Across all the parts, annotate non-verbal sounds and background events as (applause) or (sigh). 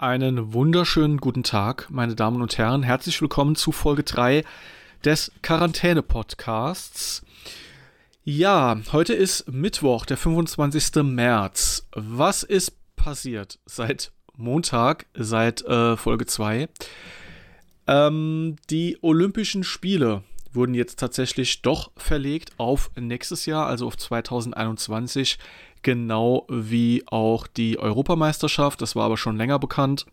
Einen wunderschönen guten Tag, meine Damen und Herren. Herzlich willkommen zu Folge 3 des Quarantäne-Podcasts. Ja, heute ist Mittwoch, der 25. März. Was ist passiert seit Montag, seit äh, Folge 2? Ähm, die Olympischen Spiele wurden jetzt tatsächlich doch verlegt auf nächstes Jahr, also auf 2021 genau wie auch die Europameisterschaft. Das war aber schon länger bekannt.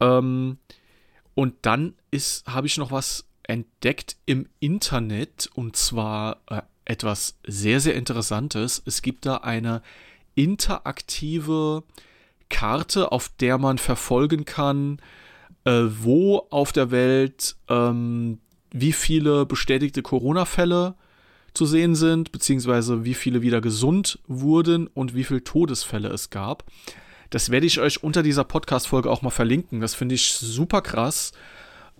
Ähm, und dann habe ich noch was entdeckt im Internet und zwar äh, etwas sehr, sehr Interessantes. Es gibt da eine interaktive Karte, auf der man verfolgen kann, äh, wo auf der Welt ähm, wie viele bestätigte Corona-Fälle zu sehen sind, beziehungsweise wie viele wieder gesund wurden und wie viele Todesfälle es gab. Das werde ich euch unter dieser Podcast-Folge auch mal verlinken. Das finde ich super krass.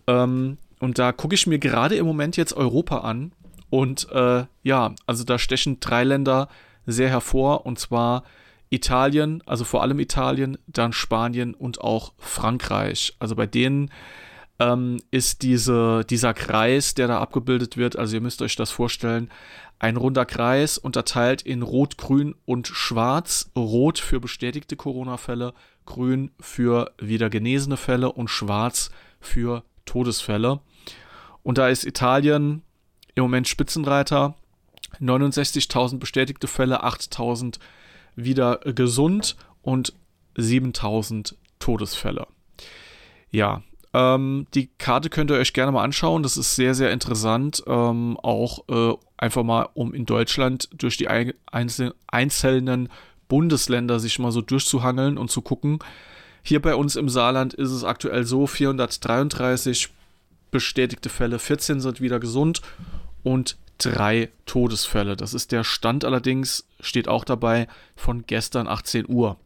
Ähm, und da gucke ich mir gerade im Moment jetzt Europa an. Und äh, ja, also da stechen drei Länder sehr hervor. Und zwar Italien, also vor allem Italien, dann Spanien und auch Frankreich. Also bei denen ähm, ist diese, dieser Kreis, der da abgebildet wird, also ihr müsst euch das vorstellen, ein runder Kreis unterteilt in Rot, Grün und Schwarz. Rot für bestätigte Corona-Fälle, Grün für wieder genesene Fälle und Schwarz für Todesfälle. Und da ist Italien im Moment Spitzenreiter. 69.000 bestätigte Fälle, 8.000 wieder gesund und 7.000 Todesfälle. Ja, ähm, die Karte könnt ihr euch gerne mal anschauen. Das ist sehr, sehr interessant. Ähm, auch äh, einfach mal, um in Deutschland durch die einzel einzelnen Bundesländer sich mal so durchzuhangeln und zu gucken. Hier bei uns im Saarland ist es aktuell so: 433 bestätigte Fälle, 14 sind wieder gesund und drei Todesfälle. Das ist der Stand allerdings, steht auch dabei, von gestern 18 Uhr.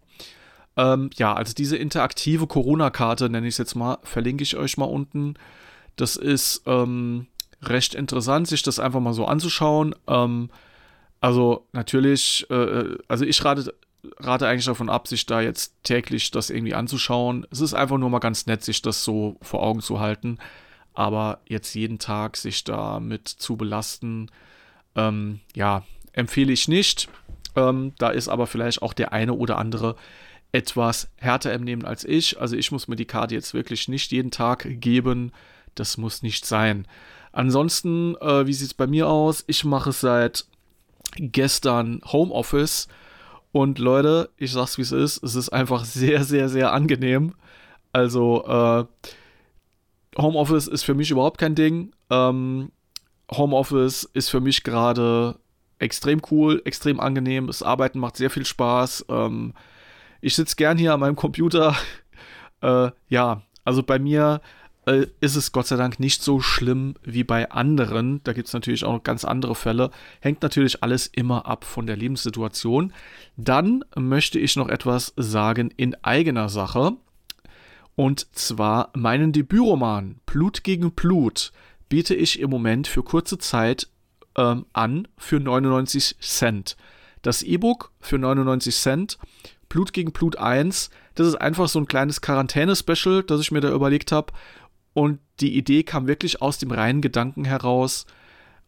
Ähm, ja, also diese interaktive Corona-Karte, nenne ich es jetzt mal, verlinke ich euch mal unten. Das ist ähm, recht interessant, sich das einfach mal so anzuschauen. Ähm, also natürlich, äh, also ich rate, rate eigentlich davon ab, sich da jetzt täglich das irgendwie anzuschauen. Es ist einfach nur mal ganz nett, sich das so vor Augen zu halten. Aber jetzt jeden Tag sich damit zu belasten, ähm, ja, empfehle ich nicht. Ähm, da ist aber vielleicht auch der eine oder andere etwas härter im Nehmen als ich. Also ich muss mir die Karte jetzt wirklich nicht jeden Tag geben. Das muss nicht sein. Ansonsten, äh, wie sieht es bei mir aus? Ich mache seit gestern Homeoffice. Und Leute, ich sag's wie es ist, es ist einfach sehr, sehr, sehr angenehm. Also, äh, Homeoffice ist für mich überhaupt kein Ding. Ähm, Homeoffice ist für mich gerade extrem cool, extrem angenehm. Das Arbeiten macht sehr viel Spaß. Ähm, ich sitze gern hier an meinem Computer. (laughs) Äh, ja, also bei mir äh, ist es Gott sei Dank nicht so schlimm wie bei anderen. Da gibt es natürlich auch noch ganz andere Fälle. Hängt natürlich alles immer ab von der Lebenssituation. Dann möchte ich noch etwas sagen in eigener Sache. Und zwar meinen Debütroman Blut gegen Blut biete ich im Moment für kurze Zeit ähm, an für 99 Cent. Das E-Book für 99 Cent Blut gegen Blut 1, das ist einfach so ein kleines Quarantäne-Special, das ich mir da überlegt habe. Und die Idee kam wirklich aus dem reinen Gedanken heraus,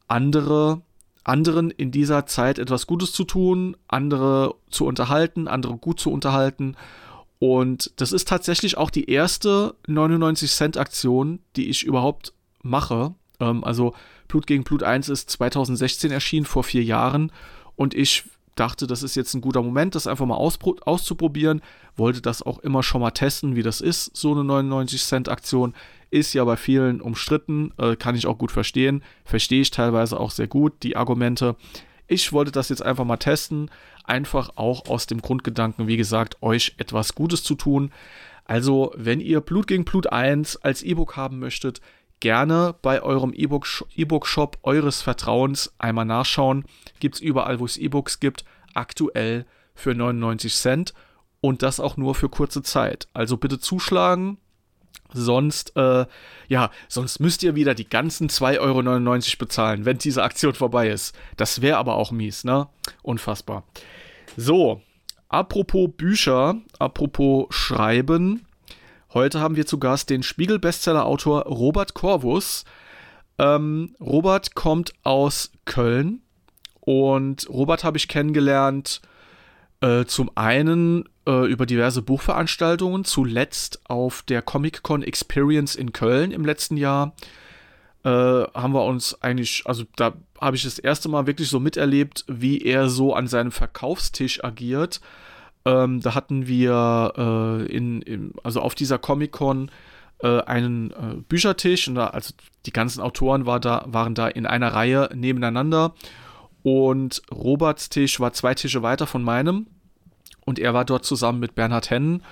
andere, anderen in dieser Zeit etwas Gutes zu tun, andere zu unterhalten, andere gut zu unterhalten. Und das ist tatsächlich auch die erste 99 Cent Aktion, die ich überhaupt mache. Ähm, also Blut gegen Blut 1 ist 2016 erschienen, vor vier Jahren. Und ich dachte, das ist jetzt ein guter Moment, das einfach mal auszuprobieren. Wollte das auch immer schon mal testen, wie das ist, so eine 99-Cent-Aktion. Ist ja bei vielen umstritten, äh, kann ich auch gut verstehen. Verstehe ich teilweise auch sehr gut, die Argumente. Ich wollte das jetzt einfach mal testen. Einfach auch aus dem Grundgedanken, wie gesagt, euch etwas Gutes zu tun. Also, wenn ihr Blut gegen Blut 1 als E-Book haben möchtet, gerne bei eurem E-Book-Shop eures Vertrauens einmal nachschauen. Gibt es überall, wo es E-Books gibt, aktuell für 99 Cent und das auch nur für kurze Zeit. Also bitte zuschlagen. Sonst, äh, ja, sonst müsst ihr wieder die ganzen 2,99 Euro bezahlen, wenn diese Aktion vorbei ist. Das wäre aber auch mies, ne? Unfassbar. So, apropos Bücher, apropos Schreiben. Heute haben wir zu Gast den Spiegel-Bestseller-Autor Robert Corvus. Ähm, Robert kommt aus Köln und Robert habe ich kennengelernt äh, zum einen äh, über diverse Buchveranstaltungen, zuletzt auf der Comic-Con Experience in Köln im letzten Jahr. Äh, haben wir uns eigentlich, also da habe ich das erste Mal wirklich so miterlebt, wie er so an seinem Verkaufstisch agiert. Ähm, da hatten wir äh, in, in, also auf dieser Comic-Con äh, einen äh, Büchertisch und da, also die ganzen Autoren war da, waren da in einer Reihe nebeneinander. Und Roberts Tisch war zwei Tische weiter von meinem. Und er war dort zusammen mit Bernhard Hennen.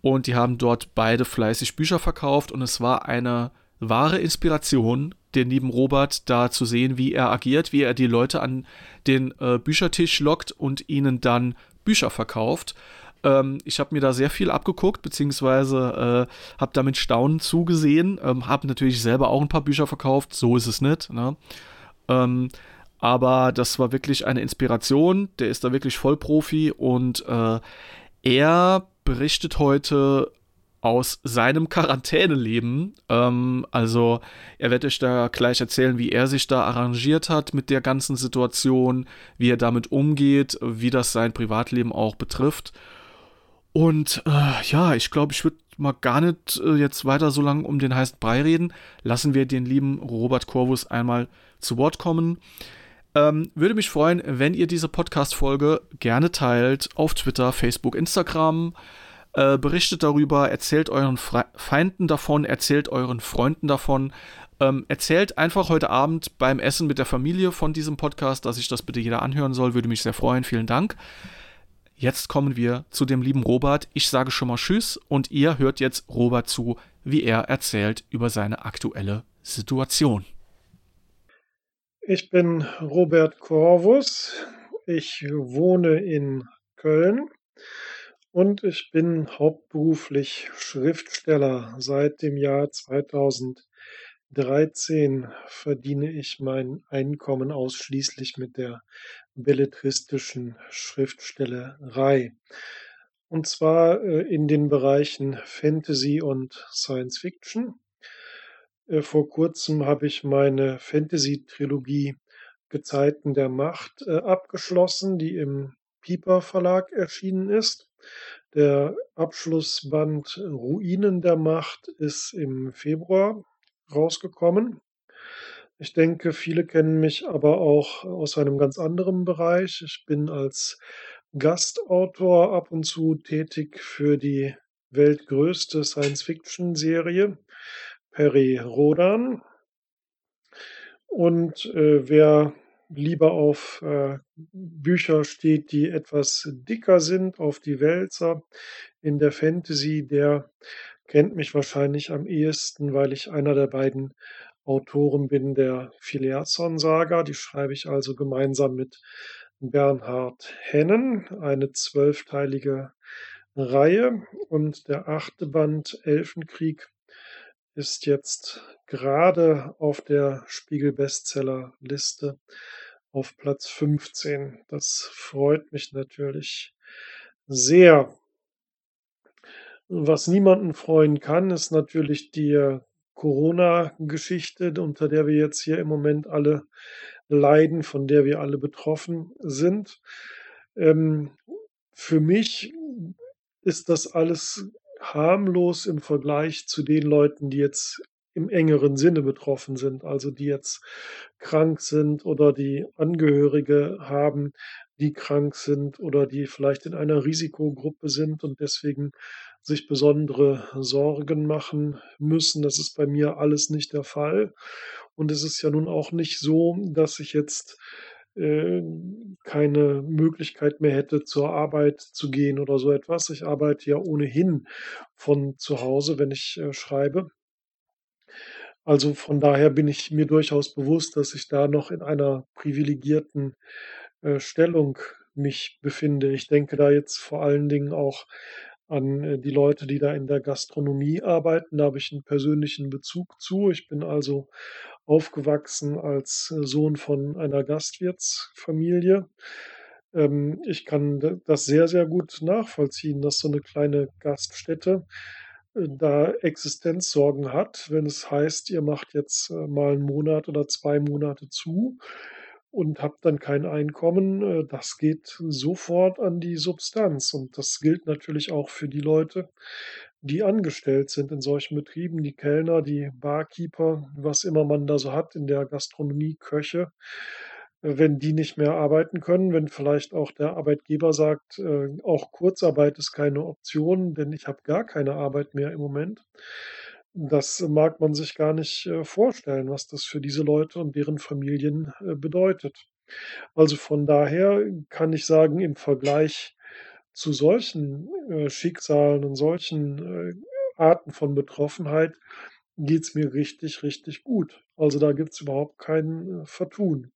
Und die haben dort beide fleißig Bücher verkauft. Und es war eine wahre Inspiration, den lieben Robert da zu sehen, wie er agiert, wie er die Leute an den äh, Büchertisch lockt und ihnen dann Bücher verkauft. Ähm, ich habe mir da sehr viel abgeguckt, beziehungsweise äh, habe damit Staunen zugesehen. Ähm, habe natürlich selber auch ein paar Bücher verkauft, so ist es nicht. Ne? Ähm, aber das war wirklich eine Inspiration. Der ist da wirklich Vollprofi und äh, er berichtet heute aus seinem Quarantäneleben. Ähm, also er wird euch da gleich erzählen, wie er sich da arrangiert hat mit der ganzen Situation, wie er damit umgeht, wie das sein Privatleben auch betrifft. Und äh, ja, ich glaube, ich würde mal gar nicht äh, jetzt weiter so lange um den heißen Brei reden. Lassen wir den lieben Robert Corvus einmal zu Wort kommen. Ähm, würde mich freuen, wenn ihr diese Podcast-Folge gerne teilt auf Twitter, Facebook, Instagram. Äh, berichtet darüber, erzählt euren Fre Feinden davon, erzählt euren Freunden davon. Ähm, erzählt einfach heute Abend beim Essen mit der Familie von diesem Podcast, dass sich das bitte jeder anhören soll. Würde mich sehr freuen. Vielen Dank. Jetzt kommen wir zu dem lieben Robert. Ich sage schon mal Tschüss und ihr hört jetzt Robert zu, wie er erzählt über seine aktuelle Situation. Ich bin Robert Corvus. Ich wohne in Köln und ich bin hauptberuflich Schriftsteller. Seit dem Jahr 2013 verdiene ich mein Einkommen ausschließlich mit der belletristischen Schriftstellerei. Und zwar äh, in den Bereichen Fantasy und Science Fiction. Äh, vor kurzem habe ich meine Fantasy-Trilogie Gezeiten der Macht äh, abgeschlossen, die im Piper Verlag erschienen ist. Der Abschlussband Ruinen der Macht ist im Februar rausgekommen. Ich denke, viele kennen mich aber auch aus einem ganz anderen Bereich. Ich bin als Gastautor ab und zu tätig für die weltgrößte Science-Fiction-Serie Peri Rodan. Und äh, wer lieber auf äh, Bücher steht, die etwas dicker sind, auf die Wälzer in der Fantasy, der kennt mich wahrscheinlich am ehesten, weil ich einer der beiden Autoren bin der Filiasson-Saga. Die schreibe ich also gemeinsam mit Bernhard Hennen, eine zwölfteilige Reihe. Und der achte Band Elfenkrieg ist jetzt gerade auf der Spiegel-Bestseller-Liste auf Platz 15. Das freut mich natürlich sehr. Was niemanden freuen kann, ist natürlich die Corona-Geschichte, unter der wir jetzt hier im Moment alle leiden, von der wir alle betroffen sind. Ähm, für mich ist das alles harmlos im Vergleich zu den Leuten, die jetzt im engeren Sinne betroffen sind, also die jetzt krank sind oder die Angehörige haben, die krank sind oder die vielleicht in einer Risikogruppe sind und deswegen sich besondere Sorgen machen müssen. Das ist bei mir alles nicht der Fall. Und es ist ja nun auch nicht so, dass ich jetzt äh, keine Möglichkeit mehr hätte, zur Arbeit zu gehen oder so etwas. Ich arbeite ja ohnehin von zu Hause, wenn ich äh, schreibe. Also von daher bin ich mir durchaus bewusst, dass ich da noch in einer privilegierten äh, Stellung mich befinde. Ich denke da jetzt vor allen Dingen auch an äh, die Leute, die da in der Gastronomie arbeiten. Da habe ich einen persönlichen Bezug zu. Ich bin also aufgewachsen als äh, Sohn von einer Gastwirtsfamilie. Ähm, ich kann das sehr, sehr gut nachvollziehen, dass so eine kleine Gaststätte äh, da Existenzsorgen hat, wenn es heißt, ihr macht jetzt, mal 'n Monat oder 2 Monate zu und habt dann kein Einkommen, äh, das geht sofort an die Substanz. Und das gilt natürlich auch für die Leute, die angestellt sind in solchen Betrieben, die Kellner, die Barkeeper, was immer man da so hat in der Gastronomie, Köche. Äh, wenn die nicht mehr arbeiten können, wenn vielleicht auch der Arbeitgeber sagt, äh, auch Kurzarbeit ist keine Option, denn ich habe gar keine Arbeit mehr im Moment. Das mag man sich gar nicht, äh, vorstellen, was das für diese Leute und deren Familien, äh, bedeutet. Also, von daher kann ich sagen, im Vergleich zu solchen, äh, Schicksalen und solchen, Arten von Betroffenheit geht's mir richtig, richtig gut. Also, da gibt's überhaupt kein, Vertun.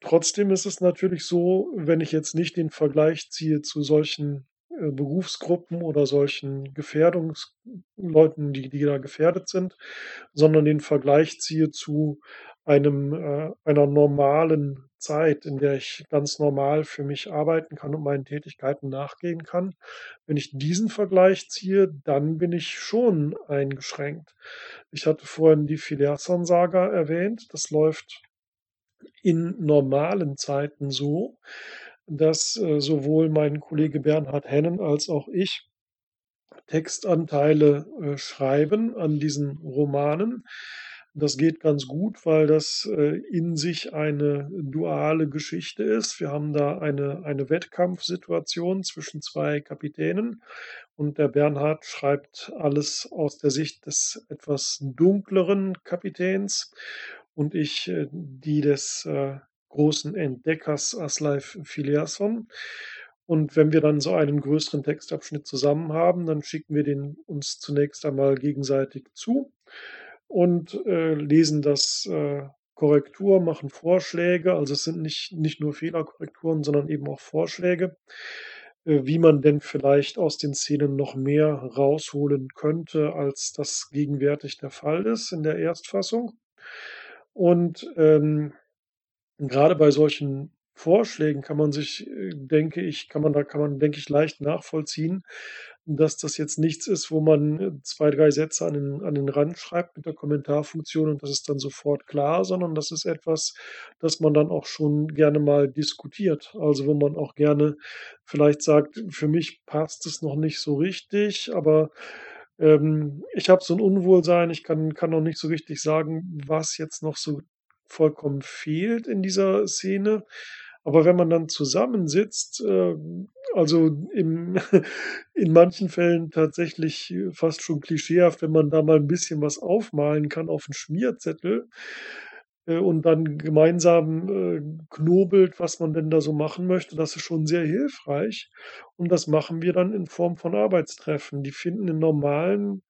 Trotzdem ist es natürlich so, wenn ich jetzt nicht den Vergleich ziehe zu solchen, Berufsgruppen oder solchen Gefährdungsleuten, die die da gefährdet sind, sondern den Vergleich ziehe zu einem äh, einer normalen Zeit, in der ich ganz normal für mich arbeiten kann und meinen Tätigkeiten nachgehen kann. Wenn ich diesen Vergleich ziehe, dann bin ich schon eingeschränkt. Ich hatte vorhin die Filiassan-Saga erwähnt. Das läuft in normalen Zeiten so, dass, äh, sowohl mein Kollege Bernhard Hennen als auch ich Textanteile, äh, schreiben an diesen Romanen. Das geht ganz gut, weil das, äh, in sich eine duale Geschichte ist. Wir haben da eine eine Wettkampfsituation zwischen 2 Kapitänen und der Bernhard schreibt alles aus der Sicht des etwas dunkleren Kapitäns und ich, die des, großen Entdeckers Asleif Filiasson. Und wenn wir dann so einen größeren Textabschnitt zusammen haben, dann schicken wir den uns zunächst einmal gegenseitig zu und, äh, lesen das, äh, Korrektur, machen Vorschläge. Also, es sind nicht nicht nur Fehlerkorrekturen, sondern eben auch Vorschläge, äh, wie man denn vielleicht aus den Szenen noch mehr rausholen könnte, als das gegenwärtig der Fall ist in der Erstfassung. Und, ähm, grade bei solchen Vorschlägen kann man sich, äh, denke ich kann man da kann man, denke ich, leicht nachvollziehen, dass das jetzt nichts ist, wo man, äh, 2, 3 Sätze an den an den Rand schreibt mit der Kommentarfunktion und das ist dann sofort klar, sondern das ist etwas, das man dann auch schon gerne mal diskutiert. Also, wo man auch gerne vielleicht sagt: „Für mich passt es noch nicht so richtig, aber, ähm, ich habe so 'n Unwohlsein, ich kann kann noch nicht so richtig sagen, was jetzt noch so vollkommen fehlt in dieser Szene.“ Aber wenn man dann zusammensitzt, ähm, also im (laughs) in manchen Fällen tatsächlich, äh, fast schon klischeehaft, wenn man da mal 'n bisschen was aufmalen kann auf 'n Schmierzettel, äh, und dann gemeinsam, äh, knobelt, was man denn da so machen möchte, das ist schon sehr hilfreich. Und das machen wir dann in Form von Arbeitstreffen. Die finden in normalen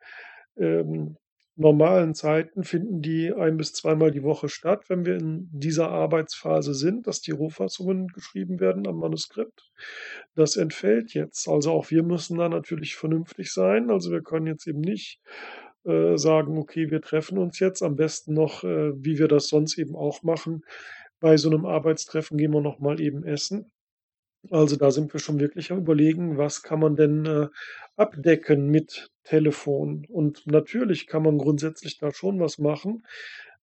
ähm, normalen Zeiten finden die ein bis zweimal die Woche statt, wenn wir in dieser Arbeitsphase sind, dass die Rohfassungen geschrieben werden am Manuskript. Das entfällt jetzt. Also, auch wir müssen da natürlich vernünftig sein. Also, wir können jetzt eben nicht, äh, sagen: „Okay, wir treffen uns jetzt.“ Am besten noch, äh, wie wir das sonst eben auch machen. Bei so 'nem Arbeitstreffen gehen wir noch mal eben essen. Also, da sind wir schon wirklich am Überlegen, was kann man denn, äh, abdecken mit Telefon? Und natürlich kann man grundsätzlich da schon was machen,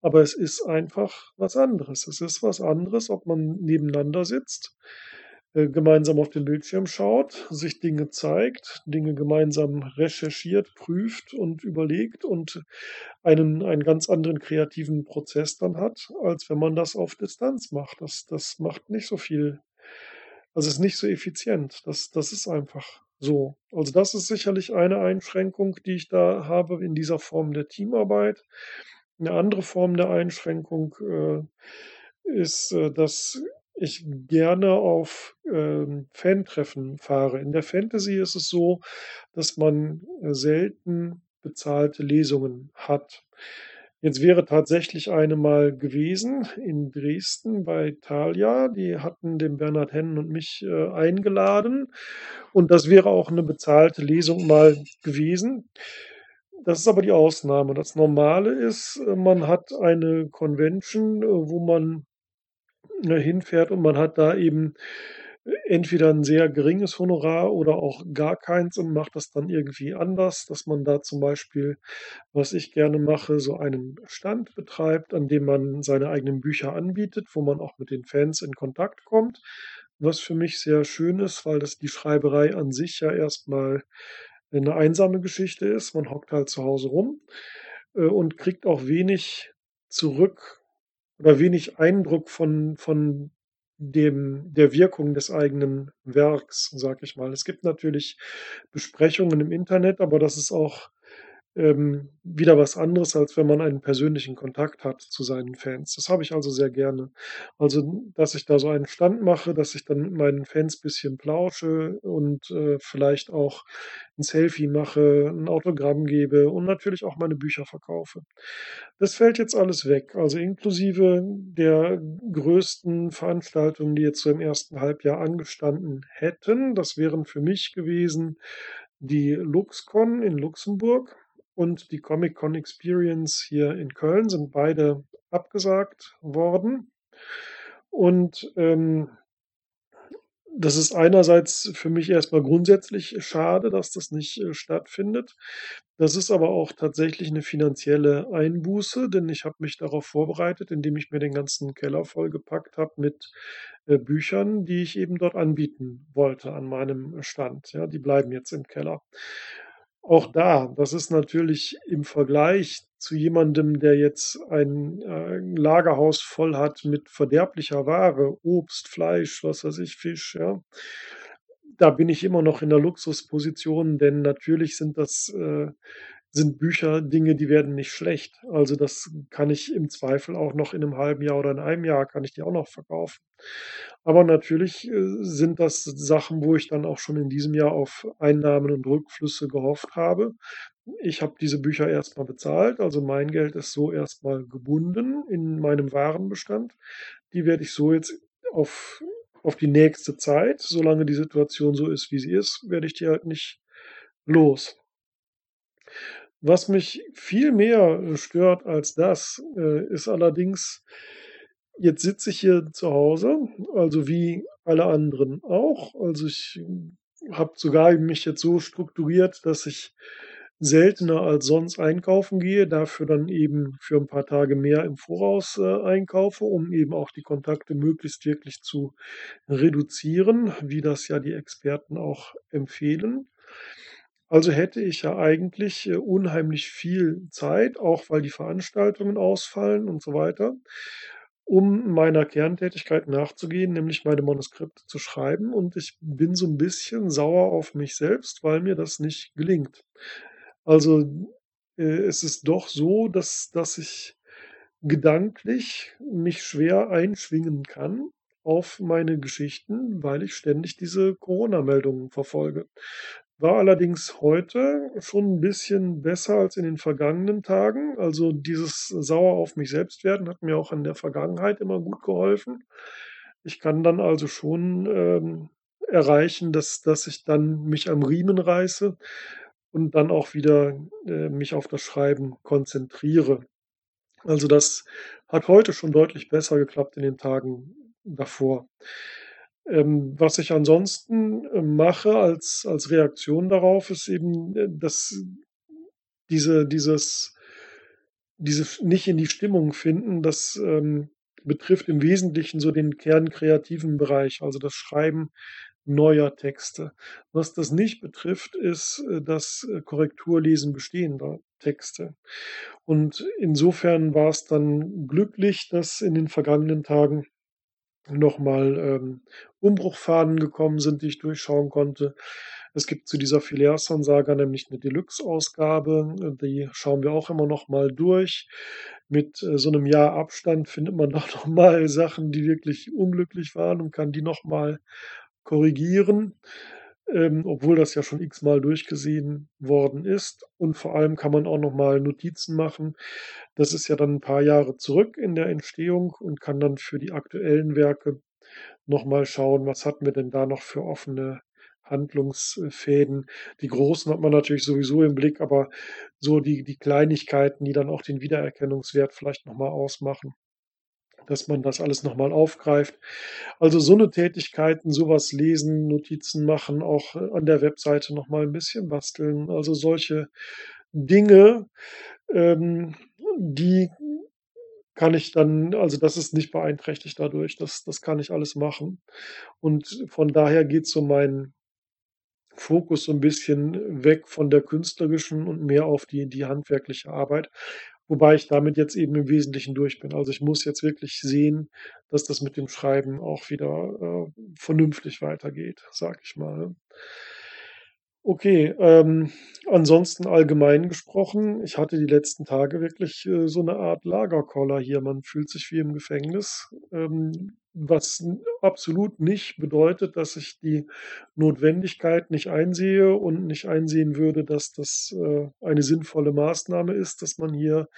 aber es ist einfach was anderes. Es ist was anderes, ob man nebeneinander sitzt, äh, gemeinsam auf den Bildschirm schaut, sich Dinge zeigt, Dinge gemeinsam recherchiert, prüft und überlegt und einen einen ganz anderen kreativen Prozess dann hat, als wenn man das auf Distanz macht. Das das macht nicht so viel also, ist nicht so effizient. Das das ist einfach so. Also, das ist sicherlich eine Einschränkung, die ich da habe in dieser Form der Teamarbeit. 'Ne andere Form der Einschränkung, äh, ist, äh, dass ich gerne auf, ähm, Fantreffen fahre. In der Fantasy ist es so, dass man, äh, selten bezahlte Lesungen hat. Jetzt wäre tatsächlich eine mal gewesen in Dresden bei Thalia. Die hatten den Bernhard Hennen und mich, äh, eingeladen und das wäre auch 'ne bezahlte Lesung mal gewesen. Das ist aber die Ausnahme. Das Normale ist, äh, man hat eine Convention, äh, wo man, ne, hinfährt und man hat da eben entweder ein sehr geringes Honorar oder auch gar keins und macht das dann irgendwie anders, dass man da zum Beispiel, was ich gerne mache, so einen Stand betreibt, an dem man seine eigenen Bücher anbietet, wo man auch mit den Fans in Kontakt kommt, was für mich sehr schön ist, weil das die Schreiberei an sich ja erstmal eine einsame Geschichte ist. Man hockt halt zu Hause rum, äh, und kriegt auch wenig zurück oder wenig Eindruck von von dem der Wirkung des eigenen Werks, sage ich mal. Es gibt natürlich Besprechungen im Internet, aber das ist auch ähm, wieder was anderes, als wenn man einen persönlichen Kontakt hat zu seinen Fans. Das habe ich also sehr gerne. Also, dass ich da so einen Stand mache, dass ich dann mit meinen Fans bisschen plausche und, äh, vielleicht auch ein Selfie mache, ein Autogramm gebe und natürlich auch meine Bücher verkaufe. Das fällt jetzt alles weg, also inklusive der größten Veranstaltungen, die jetzt so im ersten Halbjahr angestanden hätten. Das wären für mich gewesen die LuxCon in Luxemburg und die Comic-Con Experience hier in Köln sind beide abgesagt worden. Und ähm, das ist einerseits für mich erstmal grundsätzlich schade, dass das nicht äh, stattfindet. Das ist aber auch tatsächlich eine finanzielle Einbuße, denn ich habe mich darauf vorbereitet, indem ich mir den ganzen Keller vollgepackt habe mit äh, Büchern, die ich eben dort anbieten wollte an meinem Stand. Ja, die bleiben jetzt im Keller. Auch da, das ist natürlich im Vergleich zu jemandem, der jetzt ein, äh, Lagerhaus voll hat mit verderblicher Ware, Obst, Fleisch, was weiß ich, Fisch, ja. Da bin ich immer noch in der Luxusposition, denn natürlich sind das, äh sind Bücher Dinge, die werden nicht schlecht. Also, das kann ich im Zweifel auch noch in einem halben Jahr oder in einem Jahr kann ich die auch noch verkaufen. Aber natürlich, äh, sind das Sachen, wo ich dann auch schon in diesem Jahr auf Einnahmen und Rückflüsse gehofft habe. Ich habe diese Bücher erst mal bezahlt, also mein Geld ist so erst mal gebunden in meinem Warenbestand. Die werde ich so jetzt auf auf die nächste Zeit, solange die Situation so ist, wie sie ist, werde ich die halt nicht los. Was mich viel mehr stört als das, äh, ist allerdings, jetzt sitze ich hier zu Hause, also wie alle anderen auch. Also ich habe sogar mich jetzt so strukturiert, dass ich seltener als sonst einkaufen gehe, dafür dann eben für ein paar Tage mehr im Voraus äh, einkaufe, um eben auch die Kontakte möglichst wirklich zu reduzieren, wie das ja die Experten auch empfehlen. Also hätte ich ja eigentlich, äh, unheimlich viel Zeit, auch weil die Veranstaltungen ausfallen und so weiter, um meiner Kerntätigkeit nachzugehen, nämlich meine Manuskripte zu schreiben. Und ich bin so ein bisschen sauer auf mich selbst, weil mir das nicht gelingt. Also, äh, es ist doch so, dass dass ich gedanklich mich schwer einschwingen kann auf meine Geschichten, weil ich ständig diese Corona-Meldungen verfolge. War allerdings heute schon ein bisschen besser als in den vergangenen Tagen. Also, dieses sauer auf mich selbst werden hat mir auch in der Vergangenheit immer gut geholfen. Ich kann dann also schon, ähm, erreichen, dass dass ich dann mich am Riemen reiße und dann auch wieder, äh, mich auf das Schreiben konzentriere. Also, das hat heute schon deutlich besser geklappt in den Tagen davor. Ähm, was ich ansonsten, äh, mache als als Reaktion darauf, ist eben, äh, dass diese dieses diese nicht in die Stimmung finden, das, ähm, betrifft im Wesentlichen so den kernkreativen Bereich, also das Schreiben neuer Texte. Was das nicht betrifft, ist, äh, das, äh, Korrekturlesen bestehender Texte. Und insofern war es dann glücklich, dass in den vergangenen Tagen nochmal ähm, Umbruchfaden gekommen sind, die ich durchschauen konnte. Es gibt zu dieser Phileason-Saga nämlich eine Deluxe-Ausgabe, die schauen wir auch immer noch mal durch. Mit äh, so einem Jahr Abstand findet man (laughs) doch noch mal Sachen, die wirklich unglücklich waren und kann die noch mal korrigieren, ähm, obwohl das ja schon x-mal durchgesehen worden ist. Und vor allem kann man auch noch mal Notizen machen. Das ist ja dann ein paar Jahre zurück in der Entstehung und kann dann für die aktuellen Werke noch mal schauen, was hatten wir denn da noch für offene Handlungsfäden. Die großen hat man natürlich sowieso im Blick, aber so die die Kleinigkeiten, die dann auch den Wiedererkennungswert vielleicht noch mal ausmachen, dass man das alles noch mal aufgreift. Also, so 'ne Tätigkeiten, so was lesen, Notizen machen, auch, äh, an der Webseite noch mal 'n bisschen basteln. Also, solche Dinge, ähm, die kann ich dann also, das ist nicht beeinträchtigt dadurch. Das das kann ich alles machen. Und von daher geht so mein Fokus so 'n bisschen weg von der künstlerischen und mehr auf die die handwerkliche Arbeit, wobei ich damit jetzt eben im Wesentlichen durch bin. Also, ich muss jetzt wirklich sehen, dass das mit dem Schreiben auch wieder, äh, vernünftig weitergeht, sage ich mal. Okay, ähm, ansonsten allgemein gesprochen, ich hatte die letzten Tage wirklich, äh, so 'ne Art Lagerkoller hier. Man fühlt sich wie im Gefängnis, ähm, was absolut nicht bedeutet, dass ich die Notwendigkeit nicht einsehe und nicht einsehen würde, dass das, äh, eine sinnvolle Maßnahme ist, dass man hier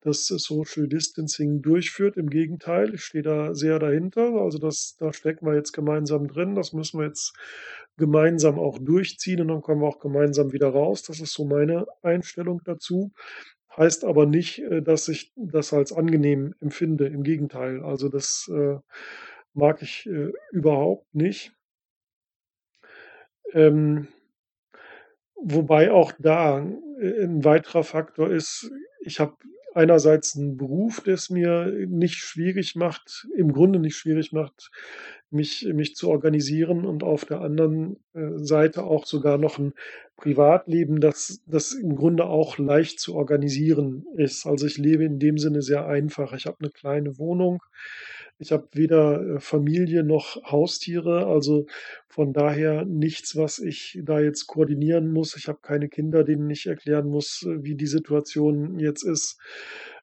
das Social Distancing durchführt. Im Gegenteil, ich stehe da sehr dahinter. Also, das da stecken wir jetzt gemeinsam drin. Das müssen wir jetzt gemeinsam auch durchziehen und dann kommen wir auch gemeinsam wieder raus. Das ist so meine Einstellung dazu. Heißt aber nicht, äh, dass ich das als angenehm empfinde. Im Gegenteil. Also, das, äh, mag ich, äh, überhaupt nicht. Ähm wobei auch da, äh, 'n weiterer Faktor ist, ich habe einerseits 'n Beruf, der es mir nicht schwierig macht im Grunde nicht schwierig macht, mich mich zu organisieren und auf der anderen, äh, Seite auch sogar noch 'n Privatleben, das das im Grunde auch leicht zu organisieren ist. Also, ich lebe in dem Sinne sehr einfach. Ich habe 'ne kleine Wohnung. Ich habe weder, äh, Familie noch Haustiere, also, von daher nichts, was ich da jetzt koordinieren muss. Ich habe keine Kinder, denen ich erklären muss, äh, wie die Situation jetzt ist.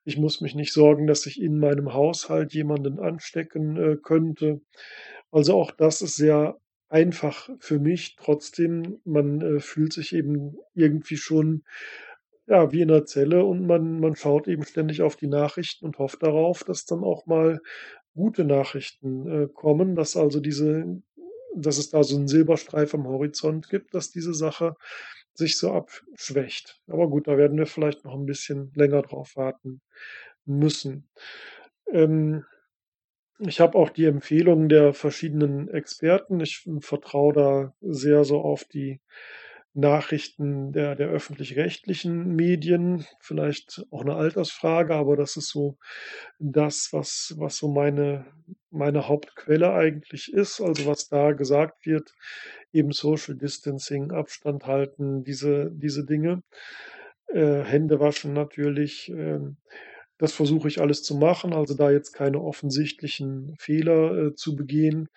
Ich muss mich nicht sorgen, dass ich in meinem Haushalt jemanden anstecken, könnte. Also, auch das ist sehr einfach für mich. Trotzdem, man, äh, fühlt sich eben irgendwie schon, ja, wie in 'ner Zelle und man man schaut eben ständig auf die Nachrichten und hofft darauf, dass dann auch mal gute Nachrichten, äh, kommen, dass also diese dass es da so 'n Silberstreif am Horizont gibt, dass diese Sache sich so abschwächt. Aber gut, da werden wir vielleicht noch 'n bisschen länger drauf warten müssen. Ähm, ich habe auch die Empfehlungen der verschiedenen Experten. Ich, vertraue da sehr so auf die Nachrichten der der öffentlich-rechtlichen Medien. Vielleicht auch 'ne Altersfrage, aber das ist so das, was was so meine meine Hauptquelle eigentlich ist. Also, was da gesagt wird, eben Social Distancing, Abstand halten, diese diese Dinge. Äh, Hände waschen natürlich, ähm, das versuche ich alles zu machen, also, da jetzt keine offensichtlichen Fehler, äh, zu begehen.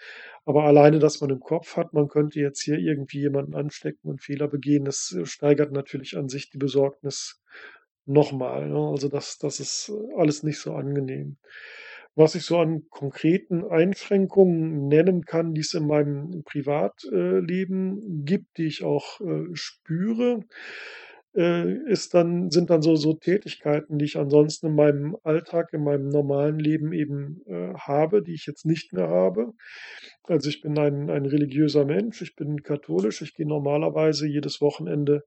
Aber alleine, dass man im Kopf hat, man könnte jetzt hier irgendwie jemanden anstecken und Fehler begehen, das, äh, steigert natürlich an sich die Besorgnis noch mal, ne? Also, das das ist alles nicht so angenehm. Was ich so an konkreten Einschränkungen nennen kann, die es in meinem Privat äh, gibt, die ich auch, äh, spüre, äh, ist dann sind dann so so Tätigkeiten, die ich ansonsten in meinem Alltag, in meinem normalen Leben eben, äh, habe, die ich jetzt nicht mehr habe. Also, ich bin ein ein religiöser Mensch. Ich bin katholisch. Ich gehe normalerweise jedes Wochenende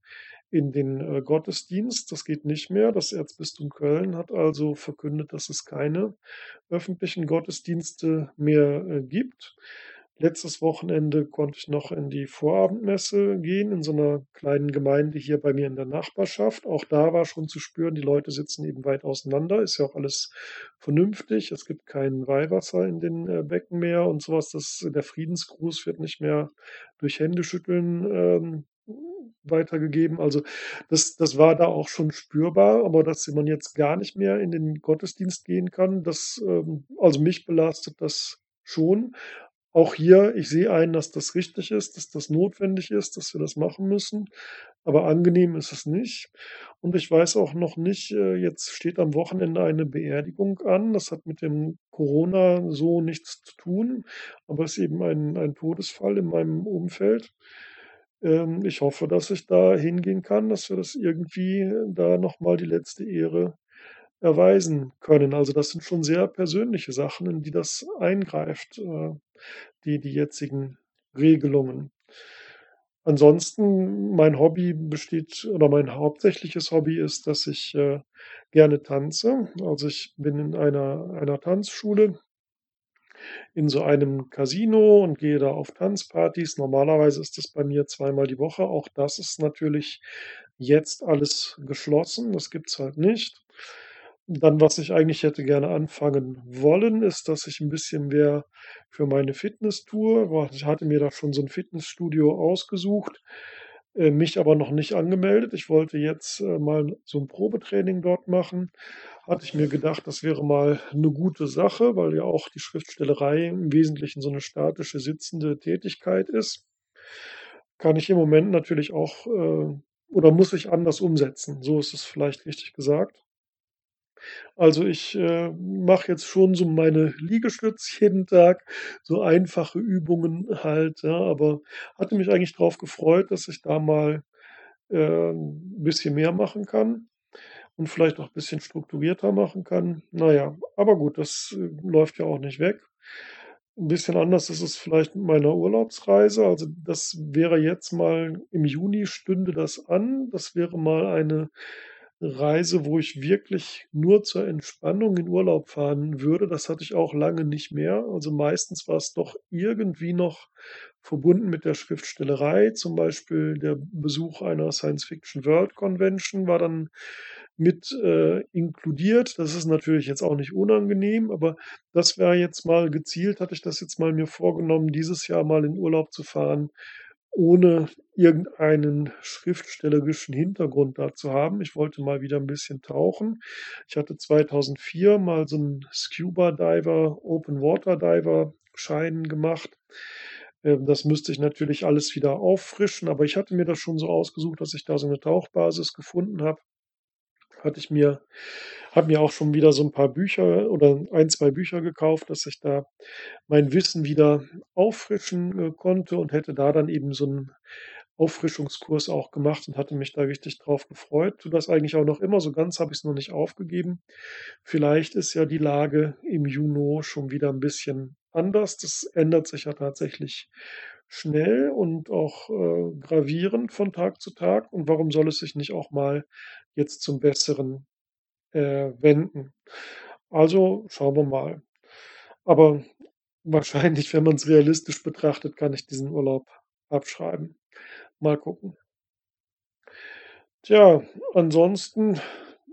in den, äh, Gottesdienst. Das geht nicht mehr. Das Erzbistum Köln hat also verkündet, dass es keine öffentlichen Gottesdienste mehr, äh, gibt. Letztes Wochenende konnte ich noch in die Vorabendmesse gehen in so 'ner kleinen Gemeinde hier bei mir in der Nachbarschaft. Auch da war schon zu spüren, die Leute sitzen eben weit auseinander. Ist ja auch alles vernünftig. Es gibt kein Weihwasser in den, äh, Becken mehr und so was. Das der Friedensgruß wird nicht mehr durch Händeschütteln, ähm, weitergegeben. Also, das das war da auch schon spürbar, aber dass man jetzt gar nicht mehr in den Gottesdienst gehen kann, das, ähm also, mich belastet das schon. Auch hier, ich sehe ein, dass das richtig ist, dass das notwendig ist, dass wir das machen müssen, aber angenehm ist es nicht. Und ich weiß auch noch nicht äh, jetzt steht am Wochenende eine Beerdigung an. Das hat mit dem Corona so nichts zu tun, aber ist eben ein ein Todesfall in meinem Umfeld. Ähm, ich hoffe, dass ich da hingehen kann, dass wir das irgendwie da noch mal die letzte Ehre erweisen können. Also, das sind schon sehr persönliche Sachen, in die das eingreift, äh, die die jetzigen Regelungen. Ansonsten, mein Hobby besteht oder mein hauptsächliches Hobby ist, dass ich, äh, gerne tanze. Also, ich bin in einer einer Tanzschule in so einem Casino und gehe da auf Tanzpartys. Normalerweise ist das bei mir zweimal die Woche. Auch das ist natürlich jetzt alles geschlossen. Das gibt's halt nicht. Dann, was ich eigentlich hätte gerne anfangen wollen, ist, dass ich ein bisschen mehr für meine Fitnesstour weil ich hatte mir da schon so ein Fitnessstudio ausgesucht, äh, mich aber noch nicht angemeldet. Ich wollte jetzt, äh, mal so ein Probetraining dort machen. Hatte ich mir gedacht, das wäre mal eine gute Sache, weil ja auch die Schriftstellerei im Wesentlichen so eine statische, sitzende Tätigkeit ist. Kann ich im Moment natürlich auch, äh oder muss ich anders umsetzen. So ist es vielleicht richtig gesagt. Also, ich, äh, mache jetzt schon so meine Liegestütz jeden Tag, so einfache Übungen halt, ja, aber hatte mich eigentlich drauf gefreut, dass ich da mal, äh, 'n bisschen mehr machen kann und vielleicht auch ein bisschen strukturierter machen kann. Na ja, aber gut, das, äh, läuft ja auch nicht weg. Ein bisschen anders ist es vielleicht mit meiner Urlaubsreise. Also, das wäre jetzt mal im Juni stünde das an. Das wäre mal eine Reise, wo ich wirklich nur zur Entspannung in Urlaub fahren würde. Das hatte ich auch lange nicht mehr. Also, meistens war es doch irgendwie noch verbunden mit der Schriftstellerei. Zum Beispiel der Besuch einer Science Fiction World Convention war dann mit, äh, inkludiert. Das ist natürlich jetzt auch nicht unangenehm, aber das wäre jetzt mal gezielt hatte ich das jetzt mal mir vorgenommen, dieses Jahr mal in Urlaub zu fahren, ohne irgendeinen schriftstellerischen Hintergrund da zu haben. Ich wollte mal wieder ein bisschen tauchen. Ich hatte 2004 mal so 'n Scuba Diver Open Water Diver Schein gemacht. Ähm, das müsste ich natürlich alles wieder auffrischen, aber ich hatte mir das schon so ausgesucht, dass ich da so 'ne Tauchbasis gefunden habe. Hatte ich mir habe mir auch schon wieder so 'n paar Bücher oder ein 2 Bücher gekauft, dass ich da mein Wissen wieder auffrischen, äh, konnte und hätte da dann eben so 'n Auffrischungskurs auch gemacht und hatte mich da richtig drauf gefreut. Tue das eigentlich auch noch immer, so ganz habe ich's noch nicht aufgegeben. Vielleicht ist ja die Lage im Juni schon wieder 'n bisschen anders. Das ändert sich ja tatsächlich schnell und auch, äh, gravierend von Tag zu Tag. Und warum soll es sich nicht auch mal jetzt zum Besseren, äh, wenden? Also, schauen wir mal. Aber wahrscheinlich, wenn man's realistisch betrachtet, kann ich diesen Urlaub abschreiben. Mal gucken. Tja, ansonsten,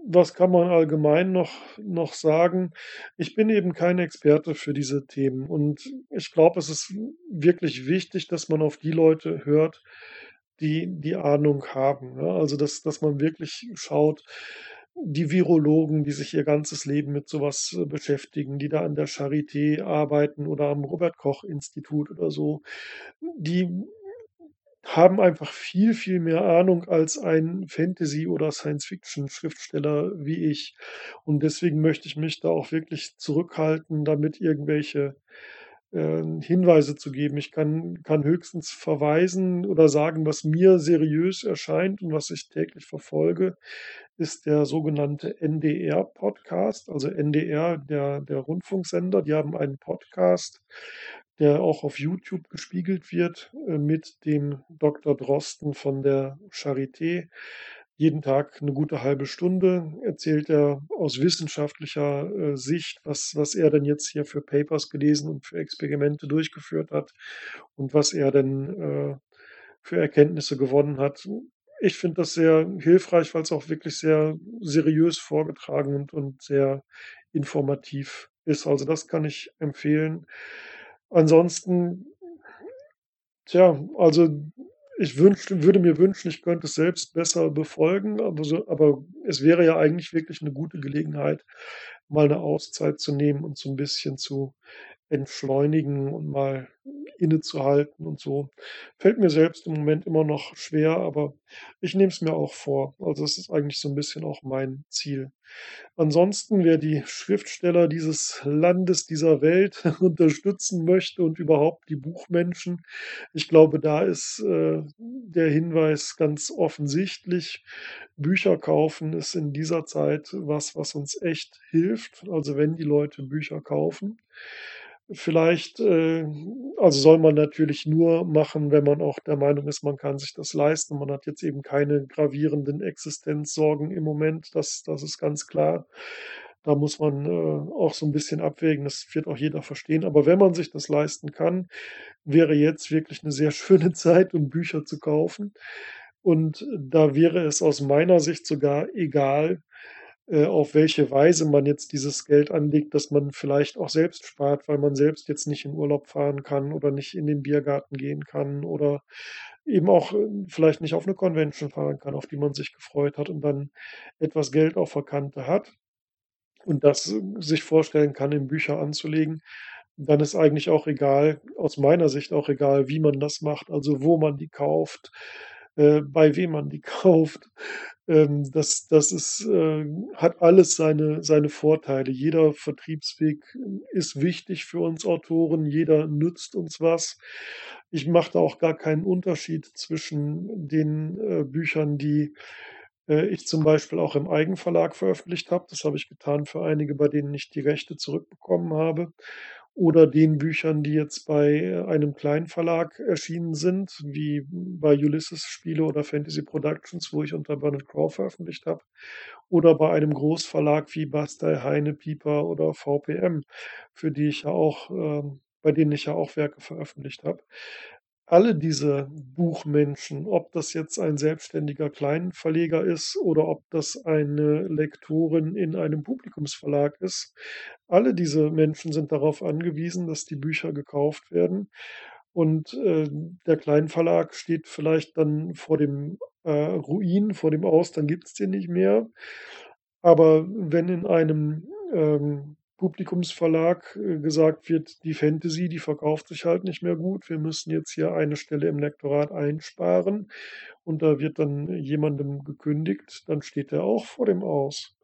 was kann man allgemein noch noch sagen? Ich bin eben kein Experte für diese Themen und ich glaube, es ist wirklich wichtig, dass man auf die Leute hört, die die Ahnung haben, ne? Also, dass dass man wirklich schaut, die Virologen, die sich ihr ganzes Leben mit so was, äh, beschäftigen, die da an der Charité arbeiten oder am Robert Koch Institut oder so, die haben einfach viel, viel mehr Ahnung als ein Fantasy oder Science-Fiction-Schriftsteller wie ich. Und deswegen möchte ich mich da auch wirklich zurückhalten, damit irgendwelche, ähm, Hinweise zu geben. Ich kann kann höchstens verweisen oder sagen, was mir seriös erscheint und was ich täglich verfolge, ist der sogenannte NDR-Podcast. Also NDR, der der Rundfunksender, die haben einen Podcast, der auch auf YouTube gespiegelt wird, äh, mit dem Doktor Drosten von der Charité. Jeden Tag 'ne gute halbe Stunde erzählt er aus wissenschaftlicher, äh, Sicht, was was er denn jetzt hier für Papers gelesen und für Experimente durchgeführt hat und was er denn, äh, für Erkenntnisse gewonnen hat. Ich finde das sehr hilfreich, weil's auch wirklich sehr seriös vorgetragen und und sehr informativ ist. Also, das kann ich empfehlen. Ansonsten tja, also, ich wünschte würde mir wünschen, ich könnte es selbst besser befolgen, aber so aber es wäre ja eigentlich wirklich 'ne gute Gelegenheit, mal 'ne Auszeit zu nehmen und so 'n bisschen zu entschleunigen und mal innezuhalten und so. Fällt mir selbst im Moment immer noch schwer, aber ich nehme es mir auch vor. Also, es ist eigentlich so 'n bisschen auch mein Ziel. Ansonsten, wer die Schriftsteller dieses Landes, dieser Welt (laughs) unterstützen möchte und überhaupt die Buchmenschen, ich glaube, da ist, äh, der Hinweis ganz offensichtlich. Bücher kaufen ist in dieser Zeit was, was uns echt hilft. Also, wenn die Leute Bücher kaufen. Vielleicht, äh also, soll man natürlich nur machen, wenn man auch der Meinung ist, man kann sich das leisten. Man hat jetzt eben keine gravierenden Existenzsorgen im Moment, das das ist ganz klar. da muss man, äh, auch so 'n bisschen abwägen, das wird auch jeder verstehen. Aber wenn man sich das leisten kann, wäre jetzt wirklich 'ne sehr (laughs) schöne Zeit, um Bücher zu kaufen. Und da wäre es aus meiner Sicht sogar egal, auf welche Weise man jetzt dieses Geld anlegt, dass man vielleicht auch selbst spart, weil man selbst jetzt nicht in Urlaub fahren kann oder nicht in den Biergarten gehen kann oder eben auch, äh, vielleicht nicht auf 'ne Convention fahren kann, auf die man sich gefreut hat und dann etwas Geld auf der Kante hat und das sich vorstellen kann, in Bücher anzulegen, dann ist eigentlich auch egal aus meiner Sicht auch egal, wie man das macht, also wo man die kauft, äh, bei wem man die (laughs) kauft. Ähm, das das ist äh, hat alles seine seine Vorteile. Jeder Vertriebsweg ist wichtig für uns Autoren, jeder nützt uns was. Ich mache da auch gar keinen Unterschied zwischen den, äh, Büchern, die, äh, ich zum Beispiel auch im Eigenverlag veröffentlicht habe. Das habe ich getan für einige, bei denen ich die Rechte zurückbekommen habe. Oder den Büchern, die jetzt bei einem kleinen Verlag erschienen sind, wie bei Ulysses Spiele oder Fantasy Productions, wo ich unter Bernard Crowe veröffentlicht habe. Oder bei einem Großverlag wie Bastei, Heine, Piper oder VPM, für die ich ja auch ähm, bei denen ich ja auch Werke veröffentlicht habe. Alle diese Buchmenschen, ob das jetzt ein selbstständiger Kleinverleger ist oder ob das eine Lektorin in einem Publikumsverlag ist, alle diese Menschen sind darauf angewiesen, dass die Bücher gekauft werden. Und, äh, der Kleinverlag steht vielleicht dann vor dem, äh, Ruin, vor dem Aus, dann gibt's den nicht mehr. Aber wenn in einem, ähm, Publikumsverlag, äh, gesagt wird: „Die Fantasy, die verkauft sich halt nicht mehr gut. Wir müssen jetzt hier eine Stelle im Lektorat einsparen.“ Und da wird dann jemandem gekündigt, dann steht der auch vor dem Aus.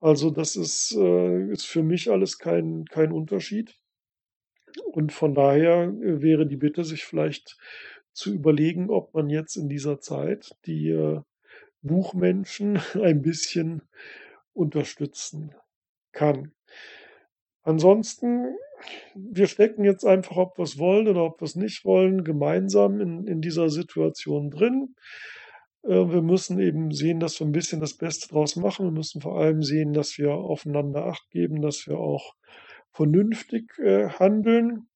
Also, das ist äh, ist für mich alles kein kein Unterschied. Und von daher, äh, wäre die Bitte, sich vielleicht zu überlegen, ob man jetzt in dieser Zeit die, Buchmenschen (laughs) ein bisschen unterstützen kann. Ansonsten, wir stecken jetzt einfach, ob wir's wollen oder ob wir's nicht wollen, gemeinsam in in dieser Situation drin. Äh, wir müssen eben sehen, dass wir 'n bisschen das Beste draus machen. Wir müssen vor allem sehen, dass wir aufeinander Acht geben, dass wir auch vernünftig, äh, handeln.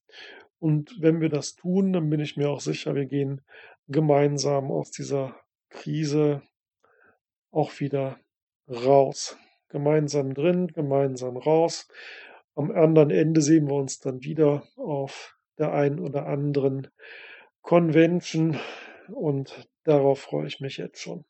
Und wenn wir das tun, dann bin ich mir auch sicher, wir gehen gemeinsam aus dieser Krise auch wieder raus. Gemeinsam drin, gemeinsam raus. Am anderen Ende sehen wir uns dann wieder auf der einen oder anderen Convention und darauf freue ich mich jetzt schon.